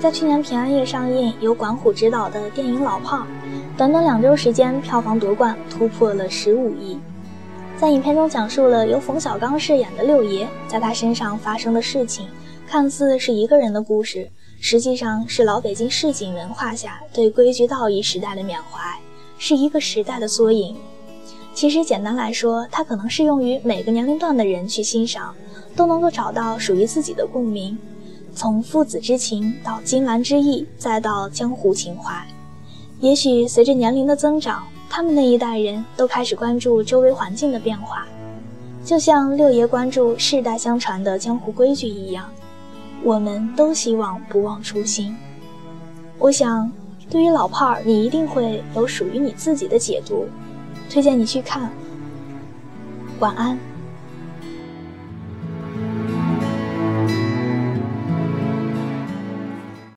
在去年平安夜上映由管虎执导的电影《老炮儿》，短短两周时间票房夺冠，突破了十五亿。在影片中讲述了由冯小刚饰演的六爷在他身上发生的事情，看似是一个人的故事，实际上是老北京市井文化下对规矩道义时代的缅怀，是一个时代的缩影。其实简单来说，它可能适用于每个年龄段的人去欣赏。都能够找到属于自己的共鸣。从父子之情到金兰之义，再到江湖情怀，也许随着年龄的增长，他们那一代人都开始关注周围环境的变化，就像六爷关注世代相传的江湖规矩一样，我们都希望不忘初心。我想，对于老炮儿，你一定会有属于你自己的解读，推荐你去看。晚安。